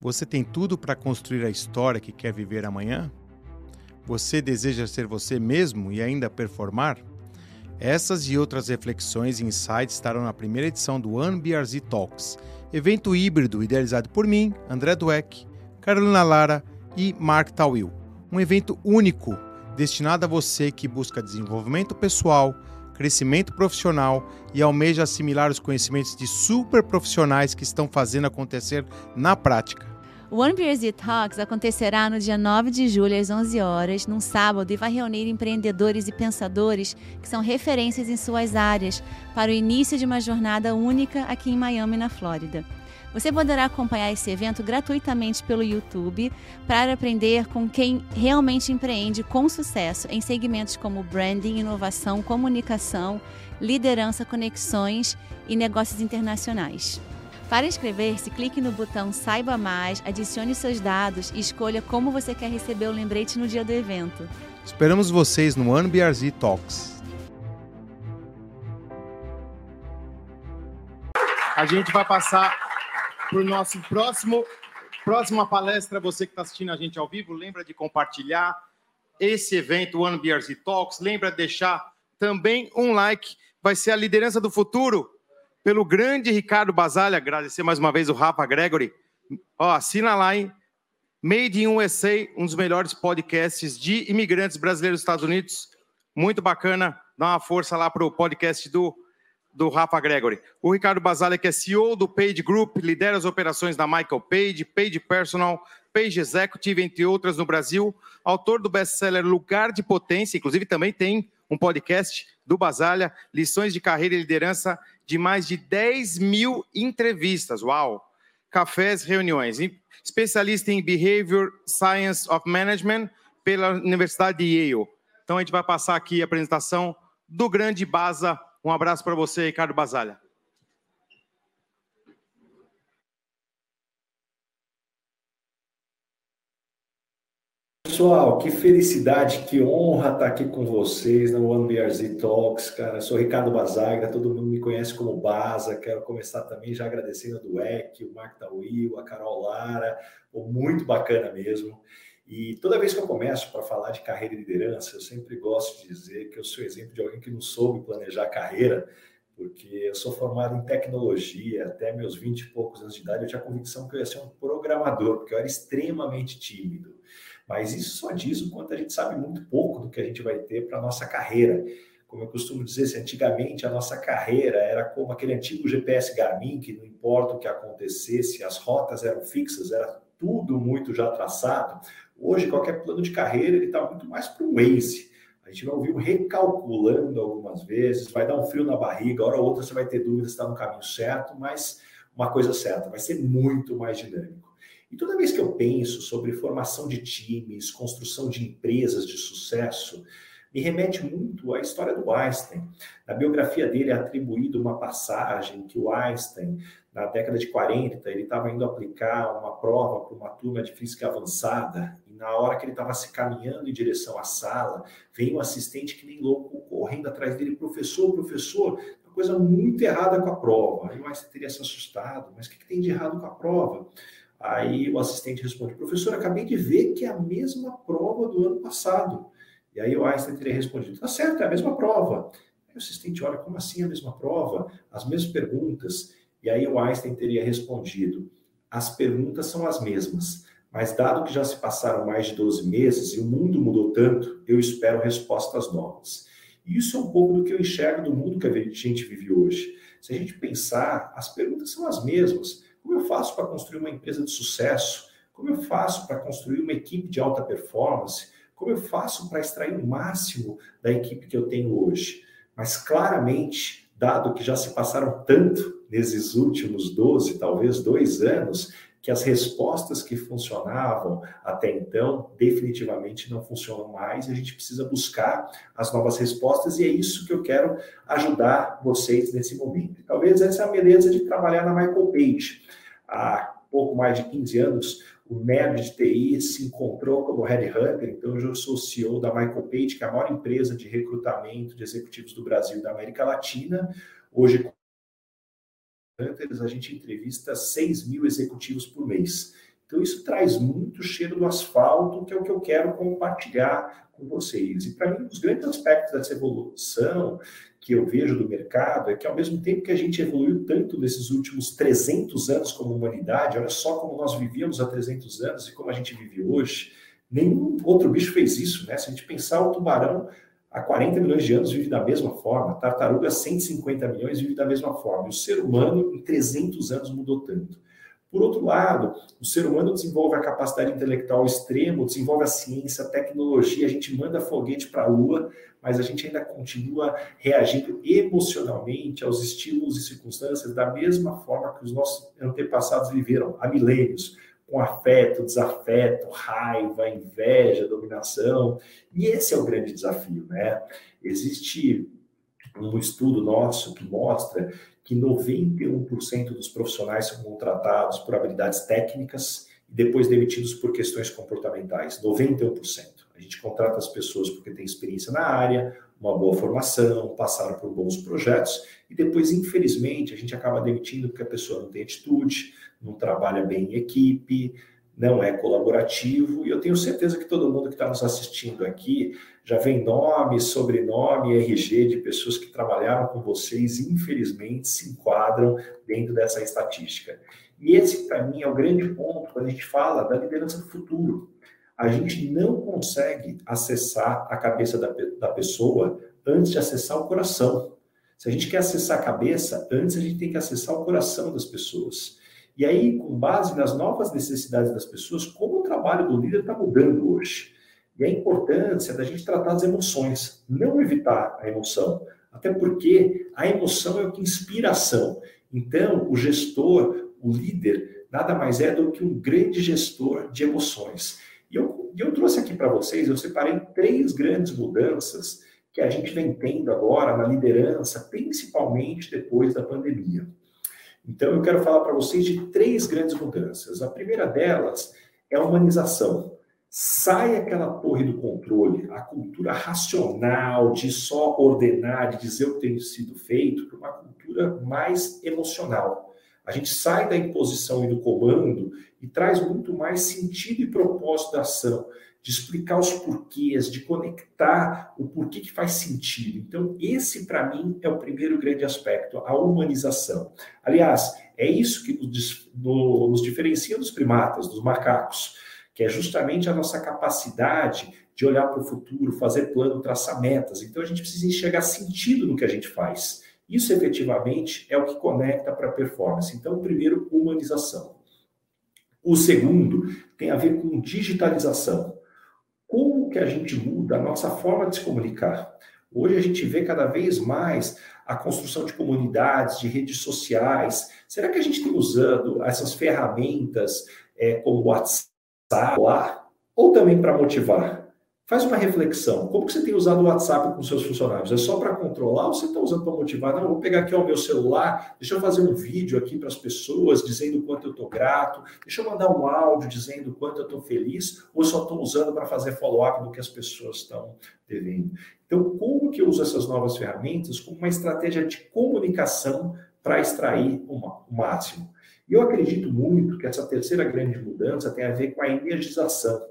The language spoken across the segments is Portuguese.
Você tem tudo para construir a história que quer viver amanhã? Você deseja ser você mesmo e ainda performar? Essas e outras reflexões e insights estarão na primeira edição do OneBRZ Talks, evento híbrido idealizado por mim, André Dueck, Carolina Lara e Mark Tawil. Um evento único destinado a você que busca desenvolvimento pessoal, crescimento profissional e almeja assimilar os conhecimentos de super profissionais que estão fazendo acontecer na prática. O One Beers Talks acontecerá no dia 9 de julho às 11 horas, num sábado, e vai reunir empreendedores e pensadores que são referências em suas áreas para o início de uma jornada única aqui em Miami, na Flórida. Você poderá acompanhar esse evento gratuitamente pelo YouTube para aprender com quem realmente empreende com sucesso em segmentos como branding, inovação, comunicação, liderança, conexões e negócios internacionais. Para inscrever-se, clique no botão Saiba Mais, adicione seus dados e escolha como você quer receber o lembrete no dia do evento. Esperamos vocês no OneBRZ Talks. A gente vai passar para o nosso próximo próxima palestra. Você que está assistindo a gente ao vivo, lembra de compartilhar esse evento, One BRZ Talks. Lembra de deixar também um like. Vai ser a liderança do futuro pelo grande Ricardo Basalha. Agradecer mais uma vez o Rafa Gregory. Ó, assina lá, hein? Made in USA, um dos melhores podcasts de imigrantes brasileiros dos Estados Unidos. Muito bacana. Dá uma força lá para o podcast do, do Rafa Gregory. O Ricardo Basalha, que é CEO do Page Group, lidera as operações da Michael Page, Page Personal, Page Executive, entre outras no Brasil. Autor do best-seller Lugar de Potência, inclusive também tem um podcast do Basalha, lições de carreira e liderança de mais de 10 mil entrevistas. Uau! Cafés, reuniões. Especialista em Behavior Science of Management pela Universidade de Yale. Então a gente vai passar aqui a apresentação do grande Baza. Um abraço para você, Ricardo Basalha. Pessoal, que felicidade, que honra estar aqui com vocês no One BRZ Talks, cara. Eu sou Ricardo Bazagra, todo mundo me conhece como Baza. Quero começar também já agradecendo a Dueck, o Mark Tawil, a Carol Lara, muito bacana mesmo. E toda vez que eu começo para falar de carreira e liderança, eu sempre gosto de dizer que eu sou exemplo de alguém que não soube planejar a carreira, porque eu sou formado em tecnologia, até meus 20 e poucos anos de idade, eu tinha a convicção que eu ia ser um programador, porque eu era extremamente tímido. Mas isso só diz o quanto a gente sabe muito pouco do que a gente vai ter para a nossa carreira. Como eu costumo dizer, se antigamente a nossa carreira era como aquele antigo GPS Garmin, que não importa o que acontecesse, as rotas eram fixas, era tudo muito já traçado. Hoje, qualquer plano de carreira ele está muito mais para o Waze. A gente vai ouvir recalculando algumas vezes, vai dar um frio na barriga, hora ou outra você vai ter dúvidas se está no caminho certo, mas uma coisa certa, vai ser muito mais dinâmico. E toda vez que eu penso sobre formação de times, construção de empresas de sucesso, me remete muito à história do Einstein. Na biografia dele é atribuído uma passagem que o Einstein, na década de 40, ele estava indo aplicar uma prova para uma turma de física avançada, e na hora que ele estava se caminhando em direção à sala, veio um assistente que nem louco correndo atrás dele, professor, professor, uma coisa muito errada com a prova. Aí o Einstein teria se assustado, mas o que, que tem de errado com a prova? Aí o assistente responde: professor, acabei de ver que é a mesma prova do ano passado. E aí o Einstein teria respondido: tá certo, é a mesma prova. Aí o assistente olha: como assim a mesma prova? As mesmas perguntas. E aí o Einstein teria respondido: as perguntas são as mesmas, mas dado que já se passaram mais de 12 meses e o mundo mudou tanto, eu espero respostas novas. E isso é um pouco do que eu enxergo do mundo que a gente vive hoje. Se a gente pensar, as perguntas são as mesmas como eu faço para construir uma empresa de sucesso? Como eu faço para construir uma equipe de alta performance? Como eu faço para extrair o máximo da equipe que eu tenho hoje? Mas claramente, dado que já se passaram tanto nesses últimos 12, talvez dois anos, que as respostas que funcionavam até então definitivamente não funcionam mais a gente precisa buscar as novas respostas e é isso que eu quero ajudar vocês nesse momento. Talvez essa é a beleza de trabalhar na Michael Page. Há pouco mais de 15 anos, o nerd de TI se encontrou como headhunter, então eu sou CEO da Michael Page, que é a maior empresa de recrutamento de executivos do Brasil e da América Latina. Hoje, a gente entrevista 6 mil executivos por mês. Então, isso traz muito cheiro do asfalto, que é o que eu quero compartilhar com vocês. E, para mim, um dos grandes aspectos dessa evolução que eu vejo do mercado é que, ao mesmo tempo que a gente evoluiu tanto nesses últimos 300 anos como humanidade, olha só como nós vivíamos há 300 anos e como a gente vive hoje, nenhum outro bicho fez isso, né? Se a gente pensar, o tubarão há 40 milhões de anos vive da mesma forma, a tartaruga 150 milhões vive da mesma forma, e o ser humano em 300 anos mudou tanto. Por outro lado, o ser humano desenvolve a capacidade intelectual extrema, desenvolve a ciência, a tecnologia, a gente manda foguete para a Lua, mas a gente ainda continua reagindo emocionalmente aos estímulos e circunstâncias da mesma forma que os nossos antepassados viveram há milênios, com afeto, desafeto, raiva, inveja, dominação. E esse é o grande desafio, né? Existe um estudo nosso que mostra que 91% dos profissionais são contratados por habilidades técnicas e depois demitidos por questões comportamentais. 91%. A gente contrata as pessoas porque tem experiência na área, uma boa formação, passaram por bons projetos e depois, infelizmente, a gente acaba demitindo porque a pessoa não tem atitude, não trabalha bem em equipe, não é colaborativo, e eu tenho certeza que todo mundo que está nos assistindo aqui já vem nome, sobrenome, RG de pessoas que trabalharam com vocês infelizmente se enquadram dentro dessa estatística. E esse, para mim, é o grande ponto quando a gente fala da liderança do futuro. A gente não consegue acessar a cabeça da, da pessoa antes de acessar o coração. Se a gente quer acessar a cabeça, antes a gente tem que acessar o coração das pessoas. E aí, com base nas novas necessidades das pessoas, como o trabalho do líder está mudando hoje. E a importância da gente tratar as emoções, não evitar a emoção. Até porque a emoção é o que inspira a ação. Então, o gestor, o líder, nada mais é do que um grande gestor de emoções. E eu, eu trouxe aqui para vocês, eu separei três grandes mudanças que a gente vem tendo agora na liderança, principalmente depois da pandemia. Então, eu quero falar para vocês de três grandes mudanças. A primeira delas é a humanização. Sai aquela torre do controle, a cultura racional de só ordenar, de dizer o que tem sido feito, para uma cultura mais emocional. A gente sai da imposição e do comando e traz muito mais sentido e propósito da ação de explicar os porquês, de conectar o porquê que faz sentido. Então, esse, para mim, é o primeiro grande aspecto, a humanização. Aliás, é isso que nos, diferencia dos primatas, dos macacos, que é justamente a nossa capacidade de olhar para o futuro, fazer plano, traçar metas. Então, a gente precisa enxergar sentido no que a gente faz. Isso, efetivamente, é o que conecta para a performance. Então, primeiro, humanização. O segundo tem a ver com digitalização como que a gente muda a nossa forma de se comunicar? Hoje a gente vê cada vez mais a construção de comunidades, de redes sociais. Será que a gente tem usando essas ferramentas é, como WhatsApp lá, ou também para motivar? Faz uma reflexão. Como que você tem usado o WhatsApp com seus funcionários? É só para controlar ou você está usando para motivar? Não, vou pegar aqui o meu celular, deixa eu fazer um vídeo aqui para as pessoas dizendo o quanto eu estou grato, deixa eu mandar um áudio dizendo o quanto eu estou feliz, ou só estou usando para fazer follow-up do que as pessoas estão devendo. Então, como que eu uso essas novas ferramentas como uma estratégia de comunicação para extrair o máximo? E eu acredito muito que essa terceira grande mudança tem a ver com a energização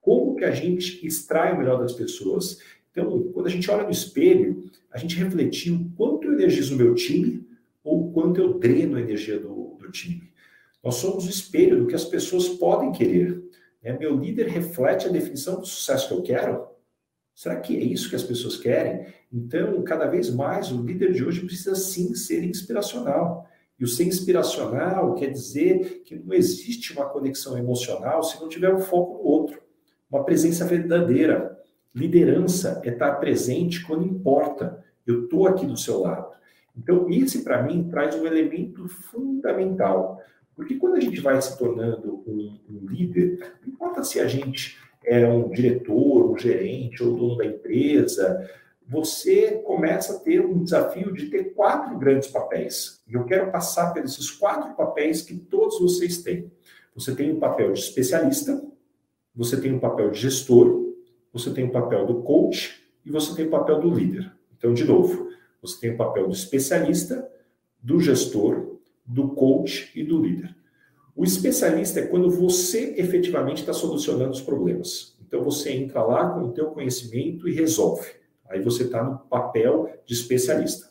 como que a gente extrai o melhor das pessoas. Então, quando a gente olha no espelho, a gente refletir o quanto eu energizo o meu time ou quanto eu dreno a energia do, do time. Nós somos o espelho do que as pessoas podem querer. Né? Meu líder reflete a definição do sucesso que eu quero? Será que é isso que as pessoas querem? Então, cada vez mais, o líder de hoje precisa sim ser inspiracional. E o ser inspiracional quer dizer que não existe uma conexão emocional se não tiver um foco no outro uma presença verdadeira. Liderança é estar presente quando importa. Eu estou aqui do seu lado. Então, esse, para mim, traz um elemento fundamental. Porque quando a gente vai se tornando um, um, líder, não importa se a gente é um diretor, um gerente ou dono da empresa, você começa a ter um desafio de ter quatro grandes papéis. E eu quero passar por esses quatro papéis que todos vocês têm. Você tem o papel de especialista, você tem o papel de gestor, você tem o papel do coach e você tem o papel do líder. Então, de novo, você tem o papel do especialista, do gestor, do coach e do líder. O especialista é quando você efetivamente está solucionando os problemas. Então você entra lá com o teu conhecimento e resolve. Aí você está no papel de especialista.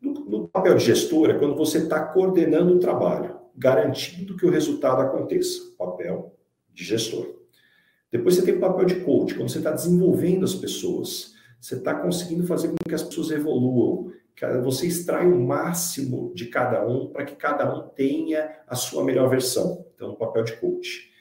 No, no papel de gestor é quando você está coordenando o trabalho, garantindo que o resultado aconteça. Papel de gestor. Depois você tem o papel de coach, quando você está desenvolvendo as pessoas. Você está conseguindo fazer com que as pessoas evoluam, você extrai o máximo de cada um para que cada um tenha a sua melhor versão. Então, o papel de coach.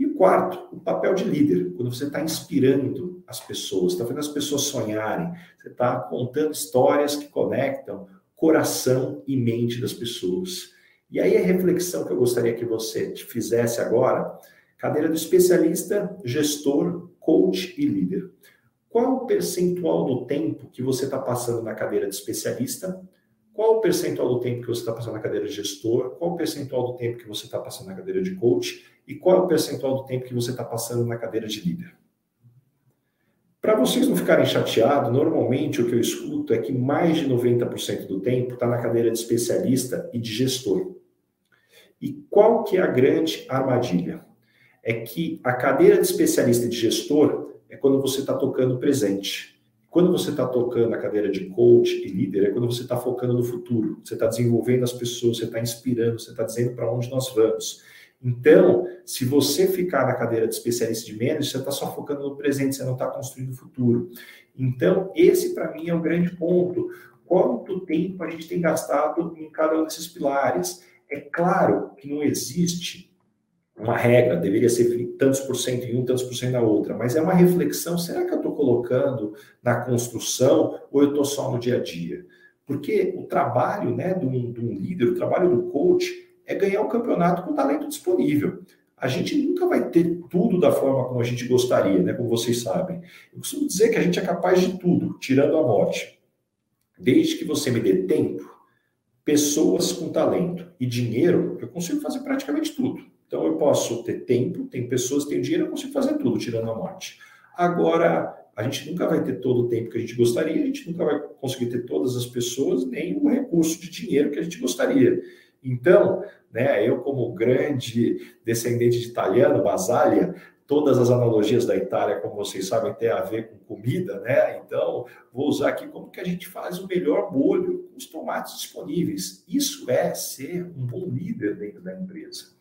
E o quarto, o papel de líder, quando você está inspirando as pessoas, está fazendo as pessoas sonharem, você está contando histórias que conectam coração e mente das pessoas. E aí a reflexão que eu gostaria que você fizesse agora, cadeira do especialista, gestor, coach e líder. Qual o percentual do tempo que você está passando na cadeira de especialista? Qual o percentual do tempo que você está passando na cadeira de gestor? Qual o percentual do tempo que você está passando na cadeira de coach? E qual é o percentual do tempo que você está passando na cadeira de líder? Para vocês não ficarem chateados, normalmente o que eu escuto é que mais de 90% do tempo está na cadeira de especialista e de gestor. E qual que é a grande armadilha? É que a cadeira de especialista e de gestor é quando você está tocando presente. Quando você está tocando a cadeira de coach e líder, é quando você está focando no futuro. Você está desenvolvendo as pessoas, você está inspirando, você está dizendo para onde nós vamos. Então, se você ficar na cadeira de especialista de menos, você está só focando no presente, você não está construindo o futuro. Então, esse para mim é um grande ponto. Quanto tempo a gente tem gastado em cada um desses pilares? É claro que não existe uma regra, deveria ser tantos por cento em um, tantos por cento na outra, mas é uma reflexão, será que eu estou colocando na construção ou eu estou só no dia a dia? Porque o trabalho né, de, um, de um líder, o trabalho do coach, é ganhar o um campeonato com talento disponível. A gente nunca vai ter tudo da forma como a gente gostaria, né, como vocês sabem. Eu costumo dizer que a gente é capaz de tudo, tirando a morte. Desde que você me dê tempo, pessoas com talento e dinheiro, eu consigo fazer praticamente tudo. Então eu posso ter tempo, tem pessoas que têm dinheiro, eu consigo fazer tudo, tirando a morte. Agora, a gente nunca vai ter todo o tempo que a gente gostaria, a gente nunca vai conseguir ter todas as pessoas, nem o recurso de dinheiro que a gente gostaria. Então, né, eu como grande descendente de italiano, Basaglia, todas as analogias da Itália, como vocês sabem, têm a ver com comida, né? Então, vou usar aqui como que a gente faz o melhor molho com os tomates disponíveis. Isso é ser um bom líder dentro da empresa.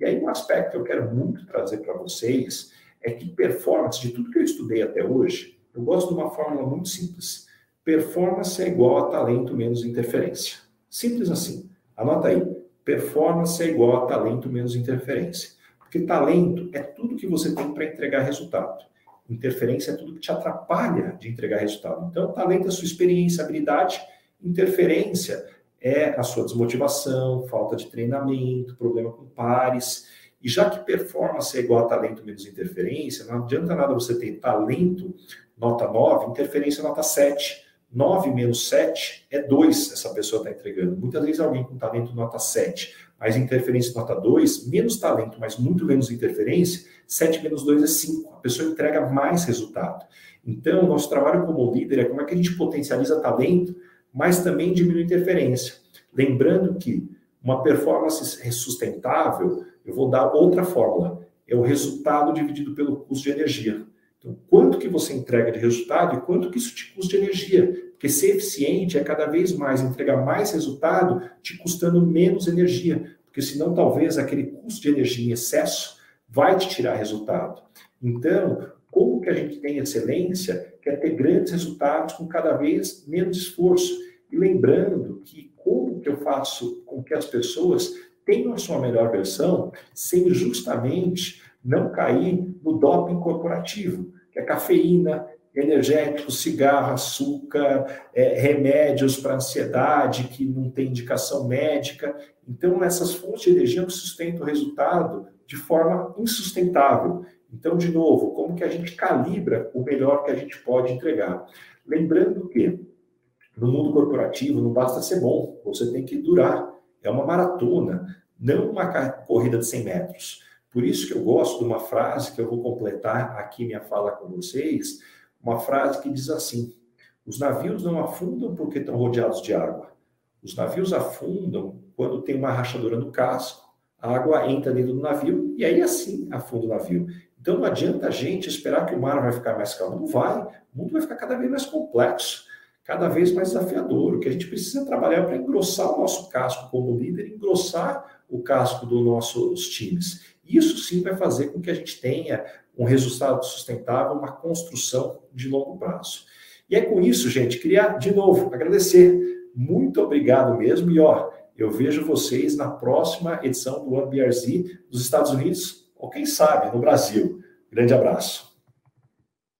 E aí, um aspecto que eu quero muito trazer para vocês é que performance, de tudo que eu estudei até hoje, eu gosto de uma fórmula muito simples. Performance é igual a talento menos interferência. Simples assim. Anota aí. Performance é igual a talento menos interferência. Porque talento é tudo que você tem para entregar resultado. Interferência é tudo que te atrapalha de entregar resultado. Então, talento é sua experiência, habilidade. Interferência é a sua desmotivação, falta de treinamento, problema com pares. E já que performance é igual a talento menos interferência, não adianta nada você ter talento nota 9, interferência nota 7. 9 menos 7 é 2, essa pessoa está entregando. Muitas vezes alguém com talento nota 7, mas interferência nota 2, menos talento, mas muito menos interferência, 7 menos 2 é 5. A pessoa entrega mais resultado. Então, nosso trabalho como líder é como é que a gente potencializa talento mas também diminui interferência. Lembrando que uma performance sustentável, eu vou dar outra fórmula, é o resultado dividido pelo custo de energia. Então, quanto que você entrega de resultado e quanto que isso te custa de energia? Porque ser eficiente é cada vez mais entregar mais resultado te custando menos energia, porque senão talvez aquele custo de energia em excesso vai te tirar resultado. Então, como que a gente tem excelência, quer ter grandes resultados com cada vez menos esforço. E lembrando que como que eu faço com que as pessoas tenham a sua melhor versão sem justamente não cair no doping corporativo, que é cafeína, energético, cigarro, açúcar, é, remédios para ansiedade que não tem indicação médica. Então, essas fontes de energia sustentam o resultado de forma insustentável. Então, de novo, como que a gente calibra o melhor que a gente pode entregar? Lembrando que no mundo corporativo não basta ser bom, você tem que durar. É uma maratona, não uma corrida de 100 metros. Por isso que eu gosto de uma frase que eu vou completar aqui minha fala com vocês, uma frase que diz assim: os navios não afundam porque estão rodeados de água. Os navios afundam quando tem uma rachadura no casco a água entra dentro do navio e aí assim afunda o navio. Então não adianta a gente esperar que o mar vai ficar mais calmo. Não vai. O mundo vai ficar cada vez mais complexo, cada vez mais desafiador. O que a gente precisa trabalhar é para engrossar o nosso casco como líder, engrossar o casco dos nossos times. Isso sim vai fazer com que a gente tenha um resultado sustentável, uma construção de longo prazo. E é com isso, gente, queria de novo agradecer. Muito obrigado mesmo. E ó, eu vejo vocês na próxima edição do OneBRZ dos Estados Unidos, ou quem sabe no Brasil. Grande abraço.